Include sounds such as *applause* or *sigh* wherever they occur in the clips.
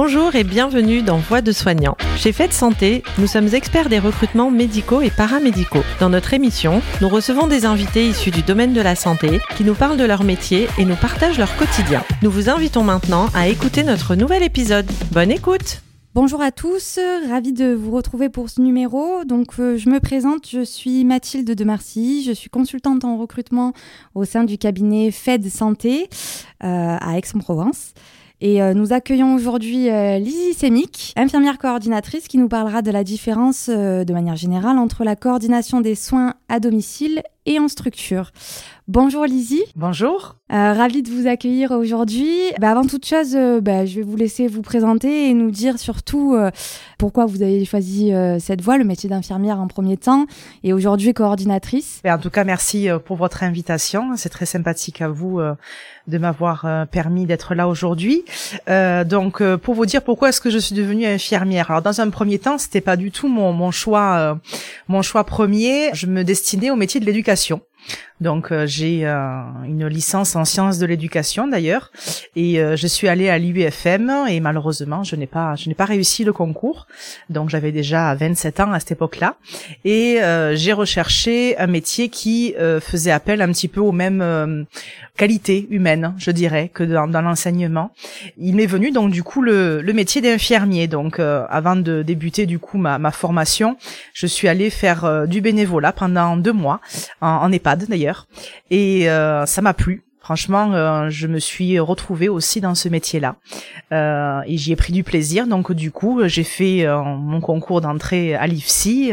Bonjour et bienvenue dans Voix de soignants. Chez Fête Santé, nous sommes experts des recrutements médicaux et paramédicaux. Dans notre émission, nous recevons des invités issus du domaine de la santé qui nous parlent de leur métier et nous partagent leur quotidien. Nous vous invitons maintenant à écouter notre nouvel épisode. Bonne écoute Bonjour à tous, ravi de vous retrouver pour ce numéro. Donc, euh, je me présente, je suis Mathilde de Marcy, je suis consultante en recrutement au sein du cabinet Fed Santé euh, à Aix-en-Provence. Et euh, nous accueillons aujourd'hui euh, Lizzie Semic, infirmière coordinatrice, qui nous parlera de la différence euh, de manière générale entre la coordination des soins à domicile et en structure. Bonjour Lizzie. Bonjour. Euh, ravie de vous accueillir aujourd'hui. Bah, avant toute chose, euh, bah, je vais vous laisser vous présenter et nous dire surtout euh, pourquoi vous avez choisi euh, cette voie, le métier d'infirmière en premier temps et aujourd'hui coordinatrice. Et en tout cas, merci pour votre invitation. C'est très sympathique à vous de m'avoir permis d'être là aujourd'hui. Donc, pour vous dire pourquoi est-ce que je suis devenue infirmière. Alors, dans un premier temps, c'était pas du tout mon, mon choix, mon choix premier. Je me destinais au métier de l'éducation application donc euh, j'ai euh, une licence en sciences de l'éducation d'ailleurs et euh, je suis allée à l'UFM et malheureusement je n'ai pas je n'ai pas réussi le concours. Donc j'avais déjà 27 ans à cette époque-là et euh, j'ai recherché un métier qui euh, faisait appel un petit peu aux mêmes euh, qualités humaines, je dirais, que dans, dans l'enseignement. Il m'est venu donc du coup le, le métier d'infirmier. Donc avant de débuter du coup ma, ma formation, je suis allée faire du bénévolat pendant deux mois en, en EHPAD d'ailleurs et euh, ça m'a plu. Franchement, euh, je me suis retrouvée aussi dans ce métier-là euh, et j'y ai pris du plaisir. Donc du coup, j'ai fait mon concours d'entrée à l'IFSI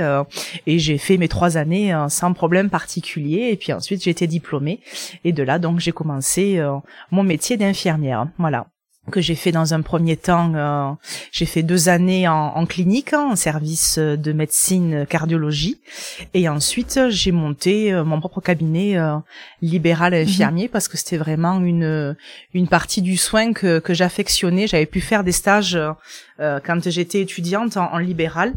et j'ai fait mes trois années sans problème particulier. Et puis ensuite, j'ai été diplômée et de là, donc j'ai commencé mon métier d'infirmière. Voilà que j'ai fait dans un premier temps, euh, j'ai fait deux années en, en clinique, hein, en service de médecine cardiologie, et ensuite j'ai monté euh, mon propre cabinet euh, libéral infirmier parce que c'était vraiment une une partie du soin que que j'affectionnais. J'avais pu faire des stages euh, quand j'étais étudiante en, en, libéral,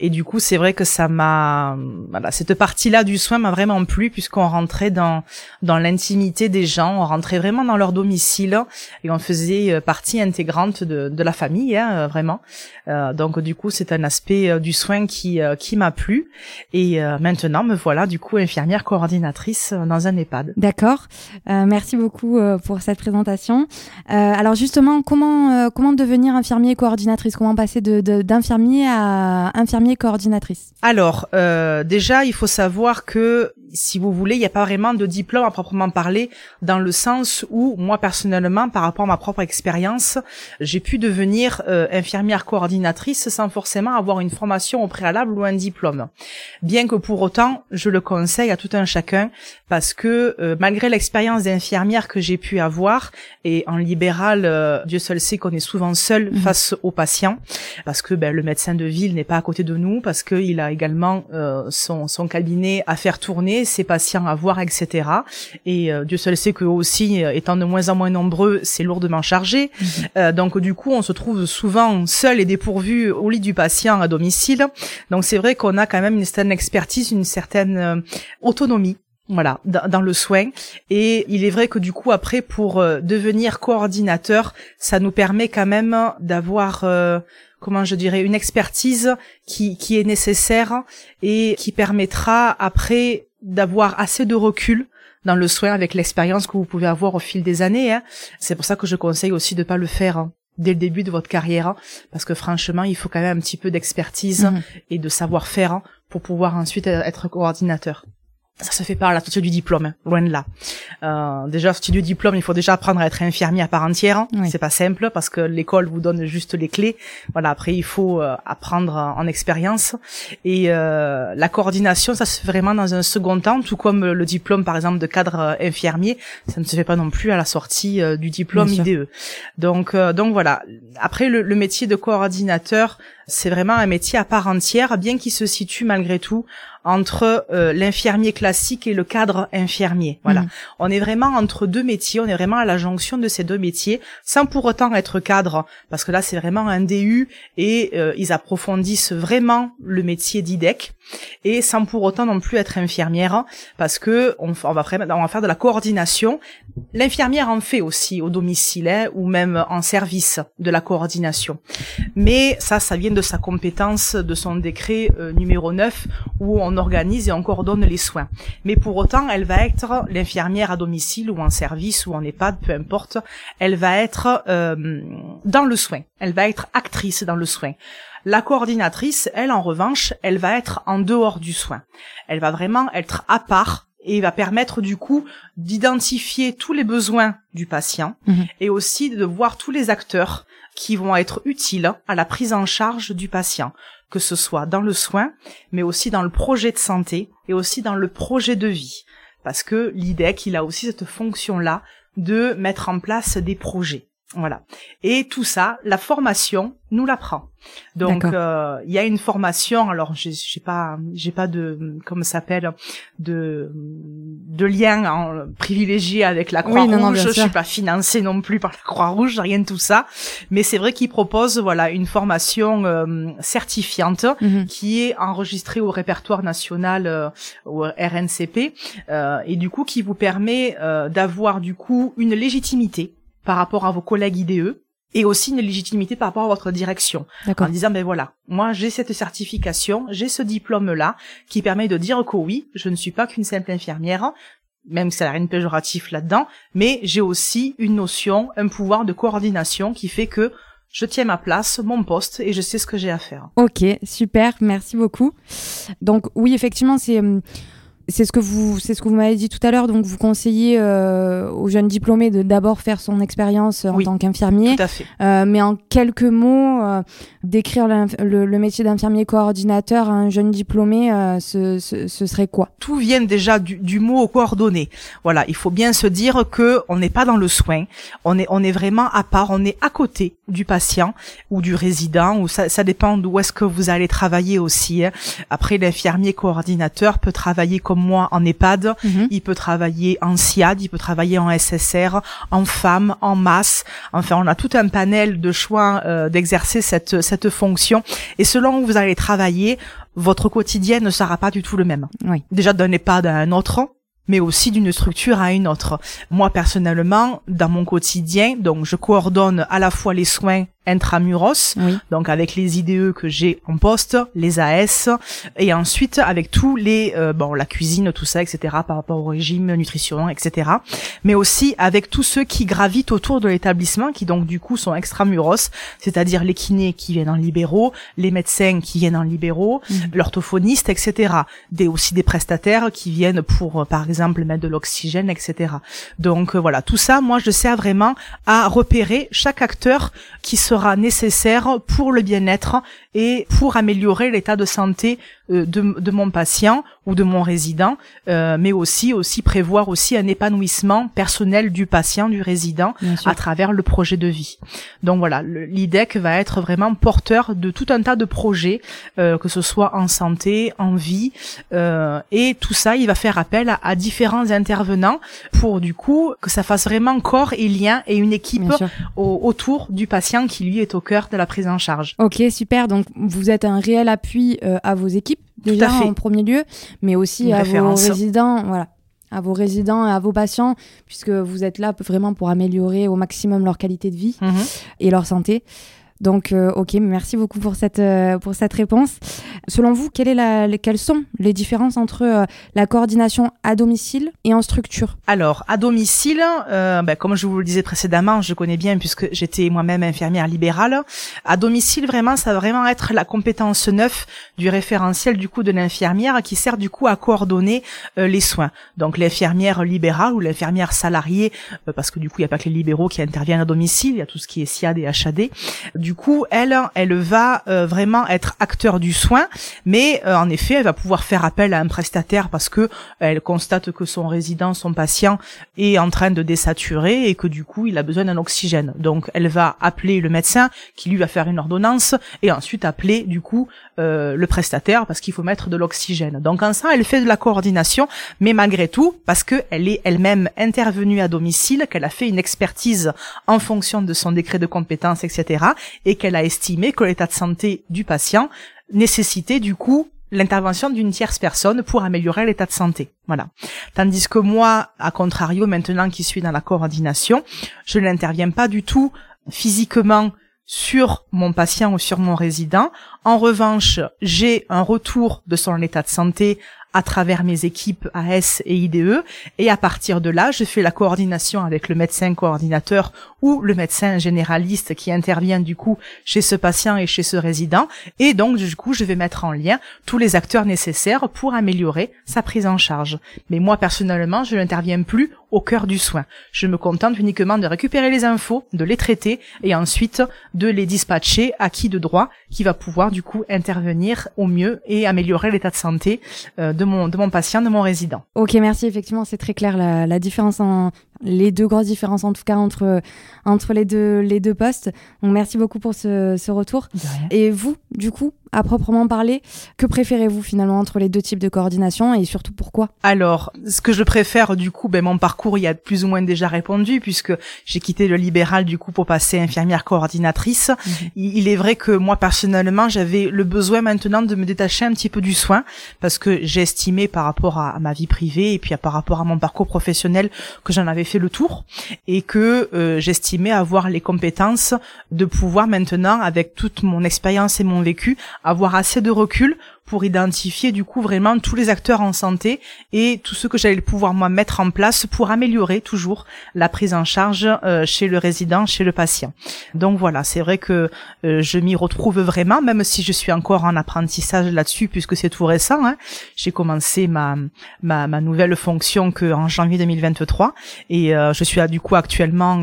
et du coup c'est vrai que ça m'a, voilà, cette partie-là du soin m'a vraiment plu puisqu'on rentrait dans dans l'intimité des gens, on rentrait vraiment dans leur domicile et on faisait euh, partie intégrante de, de la famille, hein, euh, vraiment. Euh, donc du coup, c'est un aspect euh, du soin qui euh, qui m'a plu. Et maintenant, me voilà du coup infirmière coordinatrice dans un EHPAD. D'accord. merci beaucoup pour cette présentation. alors justement, comment comment devenir infirmier coordinatrice? Comment passer de d'infirmier à infirmier coordinatrice? Alors déjà, il faut savoir que si vous voulez, il n'y a pas vraiment de diplôme à proprement parler, dans le sens où moi personnellement, par rapport à ma propre expérience, j'ai pu devenir euh, infirmière coordinatrice sans forcément avoir une formation au préalable ou un diplôme. Bien que pour autant, je le conseille à tout un chacun, parce que euh, malgré l'expérience d'infirmière que j'ai pu avoir, et en libéral, euh, Dieu seul sait qu'on est souvent seul mmh. face aux patients, parce que ben, le médecin de ville n'est pas à côté de nous, parce qu'il a également son, son cabinet à faire tourner ses patients à voir, etc. Et euh, Dieu seul sait que aussi, euh, étant de moins en moins nombreux, c'est lourdement chargé. Mmh. Euh, donc du coup, on se trouve souvent seul et dépourvu au lit du patient à domicile. Donc c'est vrai qu'on a quand même une certaine expertise, une certaine euh, autonomie voilà dans, le soin et il est vrai que du coup après pour euh, devenir coordinateur ça nous permet quand même d'avoir euh, comment je dirais une expertise qui qui est nécessaire et qui permettra après d'avoir assez de recul dans le soin avec l'expérience que vous pouvez avoir au fil des années. Hein. C'est pour ça que je conseille aussi de pas le faire hein, dès le début de votre carrière, hein, parce que franchement, il faut quand même un petit peu d'expertise mmh. et de savoir-faire hein, pour pouvoir ensuite être coordinateur ça se fait pas à la sortie du diplôme, hein, loin de là. Euh, déjà, du diplôme, il faut déjà apprendre à être infirmier à part entière. Oui. C'est pas simple parce que l'école vous donne juste les clés. Voilà, après il faut euh, apprendre en expérience. Et euh, la coordination, ça se fait vraiment dans un second temps, tout comme le diplôme, par exemple, de cadre infirmier, ça ne se fait pas non plus à la sortie du diplôme IDE. Donc, euh, donc voilà. Après, le, le métier de coordinateur, c'est vraiment un métier à part entière, bien qu'il se situe malgré tout entre euh, l'infirmier classique et le cadre infirmier. Voilà, Mhm. on est vraiment entre deux métiers, on est vraiment à la jonction de ces deux métiers, sans pour autant être cadre, parce que là c'est vraiment un DU et euh, ils approfondissent vraiment le métier d'IDEC et sans pour autant non plus être infirmière, parce que on, f- on va vraiment, on va faire de la coordination. L'infirmière en fait aussi au domicile hein, ou même en service de la coordination. Mais ça, ça vient de sa compétence, de son décret euh, numéro 9, où on organise et on coordonne les soins. Mais pour autant, elle va être l'infirmière à domicile ou en service ou en EHPAD, peu importe, elle va être euh, dans le soin. Elle va être actrice dans le soin. La coordinatrice, elle, en revanche, elle va être en dehors du soin. Elle va vraiment être à part et va permettre du coup d'identifier tous les besoins du patient Mhm. et aussi de voir tous les acteurs qui vont être utiles à la prise en charge du patient, que ce soit dans le soin, mais aussi dans le projet de santé et aussi dans le projet de vie. Parce que l'IDEC, il a aussi cette fonction-là de mettre en place des projets. Voilà. Et tout ça, la formation nous l'apprend. Donc euh, il y a une formation. Alors j'ai j'ai pas j'ai pas de comment ça s'appelle de de lien en, privilégié avec la Oui, Croix non, non, Rouge. bien je sûr. suis pas financée non plus par la Croix Rouge, rien de tout ça. Mais c'est vrai qu'ils proposent voilà une formation euh, certifiante Mhm. qui est enregistrée au répertoire national euh, au RNCP euh, et du coup qui vous permet euh, d'avoir du coup une légitimité par rapport à vos collègues IDE et aussi une légitimité par rapport à votre direction. En disant ben voilà moi j'ai cette certification j'ai ce diplôme là qui permet de dire que oui je ne suis pas qu'une simple infirmière même si ça n'a rien de péjoratif là-dedans mais j'ai aussi une notion un pouvoir de coordination qui fait que je tiens ma place mon poste et je sais ce que j'ai à faire. Ok, super, merci beaucoup. Donc oui, effectivement, c'est hum, c'est ce que vous c'est ce que vous m'avez dit tout à l'heure. Donc vous conseillez euh, aux jeunes diplômés de d'abord faire son expérience en Oui, tant qu'infirmier, tout à fait Euh, mais en quelques mots, euh, décrire le, le métier d'infirmier coordinateur à un jeune diplômé, euh, ce, ce, ce serait quoi? Tout vient déjà du, du mot coordonné. Voilà, il faut bien se dire que on n'est pas dans le soin, on est on est vraiment à part, on est à côté du patient ou du résident ou ça, ça dépend d'où est-ce que vous allez travailler aussi. hein. Après, l'infirmier coordinateur peut travailler comme moi en EHPAD, Mhm. il peut travailler en SIAD, il peut travailler en SSR, en femme, en masse. Enfin, on a tout un panel de choix euh, d'exercer cette cette fonction. Et selon où vous allez travailler, votre quotidien ne sera pas du tout le même. Oui. Déjà d'un EHPAD à un autre mais aussi d'une structure à une autre. Moi, personnellement, dans mon quotidien, donc, je coordonne à la fois les soins intramuros, Oui. donc avec les IDE que j'ai en poste, les AS, et ensuite avec tous les, euh, bon, la cuisine, tout ça, etc., par rapport au régime, nutrition, etc., mais aussi avec tous ceux qui gravitent autour de l'établissement, qui donc du coup sont extramuros, c'est-à-dire les kinés qui viennent en libéraux, les médecins qui viennent en libéraux, Mhm. l'orthophoniste, etc., des, aussi des prestataires qui viennent pour, euh, par exemple, mettre de l'oxygène, etc. Donc euh, voilà, tout ça, moi, je sers vraiment à repérer chaque acteur qui sera nécessaire pour le bien-être et pour améliorer l'état de santé de, de mon patient ou de mon résident, euh, mais aussi aussi prévoir aussi un épanouissement personnel du patient, du résident, à travers le projet de vie. Donc voilà, l'IDEC va être vraiment porteur de tout un tas de projets, euh, que ce soit en santé, en vie, euh, et tout ça, il va faire appel à, à différents intervenants pour du coup que ça fasse vraiment corps et lien et une équipe au- autour du patient qui lui est au cœur de la prise en charge. Ok, super. Donc, vous êtes un réel appui euh, à vos équipes, déjà à fait. en premier lieu, mais aussi Une à référence. vos résidents, voilà, à vos résidents et à vos patients, puisque vous êtes là vraiment pour améliorer au maximum leur qualité de vie Mhm. et leur santé. Donc, euh, ok, merci beaucoup pour cette, euh, pour cette réponse. Selon vous, quelle est la, les- quelles sont les différences entre euh, la coordination à domicile et en structure? Alors, à domicile, euh, ben, comme je vous le disais précédemment, je connais bien puisque j'étais moi-même infirmière libérale. À domicile, vraiment, ça va vraiment être la compétence neuve du référentiel du coup de l'infirmière qui sert du coup à coordonner euh, les soins. Donc l'infirmière libérale ou l'infirmière salariée, euh, parce que du coup il n'y a pas que les libéraux qui interviennent à domicile, il y a tout ce qui est SIAD et HAD. Du coup, elle, elle va euh, vraiment être acteur du soin Mais euh, en effet, elle va pouvoir faire appel à un prestataire parce que elle constate que son résident, son patient est en train de désaturer et que du coup, il a besoin d'un oxygène. Donc, elle va appeler le médecin qui lui va faire une ordonnance et ensuite appeler du coup euh, le prestataire parce qu'il faut mettre de l'oxygène. Donc en ça, elle fait de la coordination, mais malgré tout, parce qu'elle est elle-même intervenue à domicile, qu'elle a fait une expertise en fonction de son décret de compétence, etc., et qu'elle a estimé que l'état de santé du patient nécessitait du coup l'intervention d'une tierce personne pour améliorer l'état de santé. Voilà. Tandis que moi, à contrario, maintenant qui suis dans la coordination, je n'interviens pas du tout physiquement sur mon patient ou sur mon résident. En revanche, j'ai un retour de son état de santé à travers mes équipes AS et IDE. Et à partir de là, je fais la coordination avec le médecin coordinateur ou le médecin généraliste qui intervient du coup chez ce patient et chez ce résident. Et donc, du coup, je vais mettre en lien tous les acteurs nécessaires pour améliorer sa prise en charge. Mais moi, personnellement, je n'interviens plus au cœur du soin. Je me contente uniquement de récupérer les infos, de les traiter et ensuite de les dispatcher à qui de droit qui va pouvoir du coup intervenir au mieux et améliorer l'état de santé euh, de mon de mon patient, de mon résident. Ok, merci. Effectivement, c'est très clair la, la différence en les deux grosses différences en tout cas entre entre les deux les deux postes. Donc merci beaucoup pour ce, ce retour. Et vous, du coup, à proprement parler, que préférez-vous finalement entre les deux types de coordination et surtout pourquoi? Alors, ce que je préfère du coup, ben mon parcours il y a plus ou moins déjà répondu puisque j'ai quitté le libéral du coup pour passer infirmière coordinatrice. Mhm. Il est vrai que moi personnellement, j'avais le besoin maintenant de me détacher un petit peu du soin parce que j'ai estimé par rapport à, ma vie privée et puis par rapport à mon parcours professionnel que j'en avais fait le tour et que euh, j'estimais avoir les compétences de pouvoir maintenant avec toute mon expérience et mon vécu avoir assez de recul pour identifier du coup vraiment tous les acteurs en santé et tout ce que j'allais pouvoir moi mettre en place pour améliorer toujours la prise en charge euh, chez le résident, chez le patient. Donc voilà, c'est vrai que euh, je m'y retrouve vraiment, même si je suis encore en apprentissage là-dessus puisque c'est tout récent. Hein. J'ai commencé ma, ma, ma nouvelle fonction que en janvier 2023 et euh, je suis du coup actuellement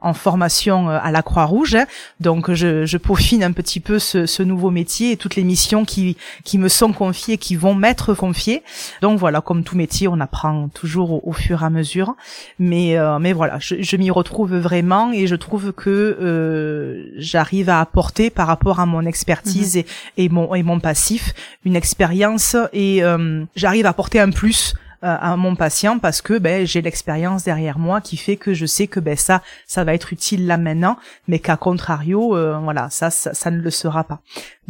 en formation à la Croix-Rouge. Hein. Donc je, je peaufine un petit peu ce, ce nouveau métier et toutes les missions qui qui me sont confiés, qui vont m'être confiés. Donc voilà, comme tout métier, on apprend toujours au, fur et à mesure. Mais euh, mais voilà, je, m'y retrouve vraiment et je trouve que euh, j'arrive à apporter par rapport à mon expertise mhm. et, et mon et mon passif une expérience et euh, j'arrive à apporter un plus à mon patient parce que ben j'ai l'expérience derrière moi qui fait que je sais que ben ça ça va être utile là maintenant mais qu'à contrario voilà ça, ça, ça ne le sera pas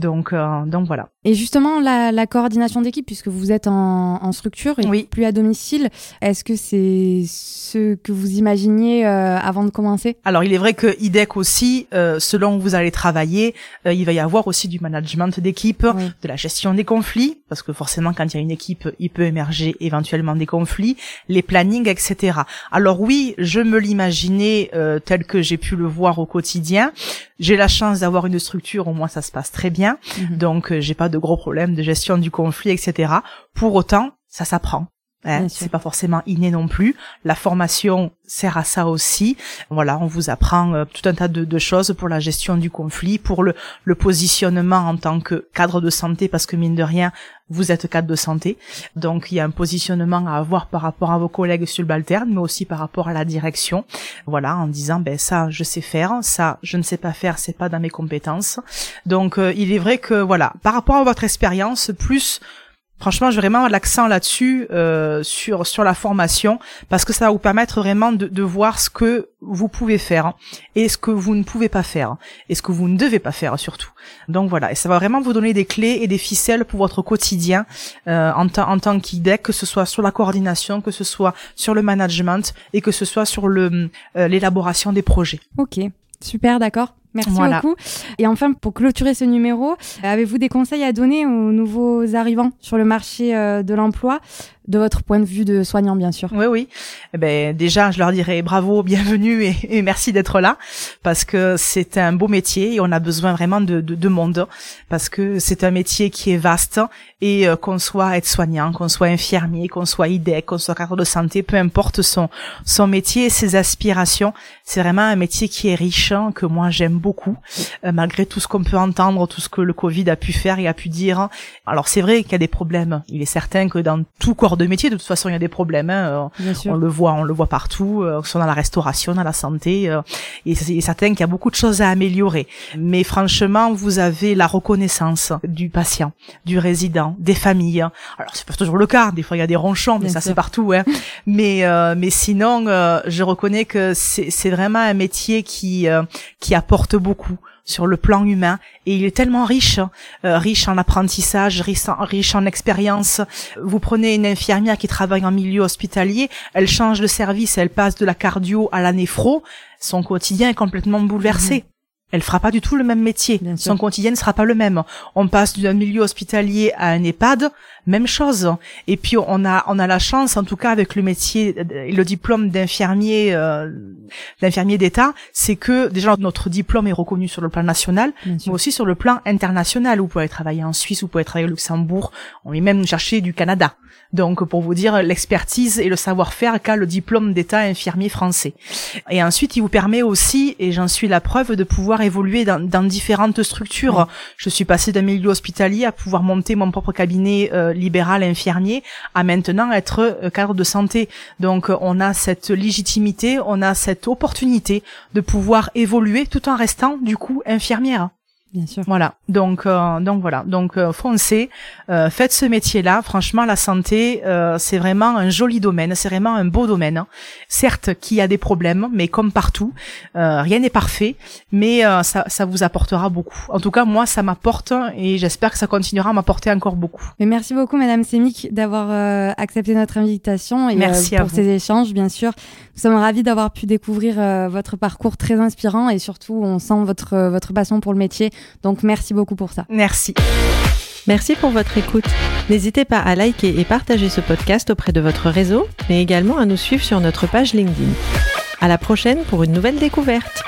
donc, euh, donc voilà. Et justement, la, la coordination d'équipe, puisque vous êtes en, en structure et oui. plus à domicile, est-ce que c'est ce que vous imaginiez euh, avant de commencer? Alors, il est vrai que IDEC aussi, euh, selon où vous allez travailler, euh, il va y avoir aussi du management d'équipe, de la gestion des conflits, parce que forcément, quand il y a une équipe, il peut émerger éventuellement des conflits, les plannings, etc. Alors oui, je me l'imaginais tel que j'ai pu le voir au quotidien. J'ai la chance d'avoir une structure, au moins ça se passe très bien Mhm. donc euh, j'ai pas de gros problèmes de gestion du conflit, etc. Pour autant, ça s'apprend. Hein, c'est pas forcément inné non plus. La formation sert à ça aussi. Voilà, on vous apprend euh, tout un tas de, choses pour la gestion du conflit, pour le, le, positionnement en tant que cadre de santé, parce que mine de rien, vous êtes cadre de santé. Donc il y a un positionnement à avoir par rapport à vos collègues subalternes, mais aussi par rapport à la direction. Voilà, en disant ben ça je sais faire, ça je ne sais pas faire, c'est pas dans mes compétences. Donc euh, il est vrai que voilà, par rapport à votre expérience, plus Franchement, je vais vraiment l'accent là-dessus, euh, sur sur la formation, parce que ça va vous permettre vraiment de, de voir ce que vous pouvez faire et ce que vous ne pouvez pas faire et ce que vous ne devez pas faire surtout. Donc voilà, et ça va vraiment vous donner des clés et des ficelles pour votre quotidien euh, en, en tant qu'IDEC, que ce soit sur la coordination, que ce soit sur le management et que ce soit sur le euh, l'élaboration des projets. Ok, super, d'accord. Merci beaucoup. Et enfin, pour clôturer ce numéro, avez-vous des conseils à donner aux nouveaux arrivants sur le marché euh, de l'emploi de votre point de vue de soignant, bien sûr? Oui, oui. Eh ben, déjà, je leur dirais bravo, *laughs* bienvenue et, merci d'être là parce que c'est un beau métier et on a besoin vraiment de, de, de monde parce que c'est un métier qui est vaste et euh, qu'on soit aide-soignant, qu'on soit infirmier, qu'on soit IDEC, qu'on soit cadre de santé, peu importe son, son métier et ses aspirations, c'est vraiment un métier qui est riche, hein, que moi j'aime beaucoup, euh, malgré tout ce qu'on peut entendre, tout ce que le Covid a pu faire et a pu dire. Alors c'est vrai qu'il y a des problèmes. Il est certain que dans tout corps de métier, de toute façon, il y a des problèmes. Hein. On le voit, on le voit partout, euh, soit dans la restauration, dans la santé. Euh, et c'est certain qu'il y a beaucoup de choses à améliorer. Mais franchement, vous avez la reconnaissance du patient, du résident, des familles. Alors c'est pas toujours le cas. Des fois, il y a des ronchons, mais ça c'est partout. Hein. mais euh, mais sinon, je reconnais que c'est vraiment un métier qui qui apporte beaucoup sur le plan humain et il est tellement riche, euh, riche en apprentissage, riche en, riche en expérience. Vous prenez une infirmière qui travaille en milieu hospitalier, elle change de service, elle passe de la cardio à la néphro, son quotidien est complètement bouleversé. Mhm elle fera pas du tout le même métier. Son quotidien ne sera pas le même. On passe d'un milieu hospitalier à un EHPAD, même chose. Et puis on a on a la chance, en tout cas avec le métier et le diplôme d'infirmier euh, d'infirmier d'État, c'est que déjà notre diplôme est reconnu sur le plan national, mais aussi sur le plan international. Vous pouvez travailler en Suisse, vous pouvez travailler au Luxembourg. On est même chercher du Canada. Donc pour vous dire l'expertise et le savoir-faire qu'a le diplôme d'État infirmier français. Et ensuite, il vous permet aussi, et j'en suis la preuve, de pouvoir évoluer dans, dans différentes structures. Je suis passée d'un milieu hospitalier à pouvoir monter mon propre cabinet euh, libéral infirmier, à maintenant être euh, cadre de santé. Donc on a cette légitimité, on a cette opportunité de pouvoir évoluer tout en restant du coup infirmière. Bien sûr. Voilà. Donc euh, donc voilà. Donc euh, foncez, euh, faites ce métier-là. Franchement, la santé, euh, c'est vraiment un joli domaine. C'est vraiment un beau domaine. Hein. Certes, qu'il y a des problèmes, mais comme partout, euh, rien n'est parfait. Mais ça, ça vous apportera beaucoup. En tout cas, moi, ça m'apporte et j'espère que ça continuera à m'apporter encore beaucoup. Mais merci beaucoup, Madame Semik, d'avoir accepté notre invitation et merci pour ces échanges, bien sûr. Nous sommes ravis d'avoir pu découvrir votre parcours très inspirant et surtout, on sent votre votre passion pour le métier. Donc merci beaucoup pour ça. Merci. Merci pour votre écoute. N'hésitez pas à liker et partager ce podcast auprès de votre réseau, mais également à nous suivre sur notre page LinkedIn. À la prochaine pour une nouvelle découverte.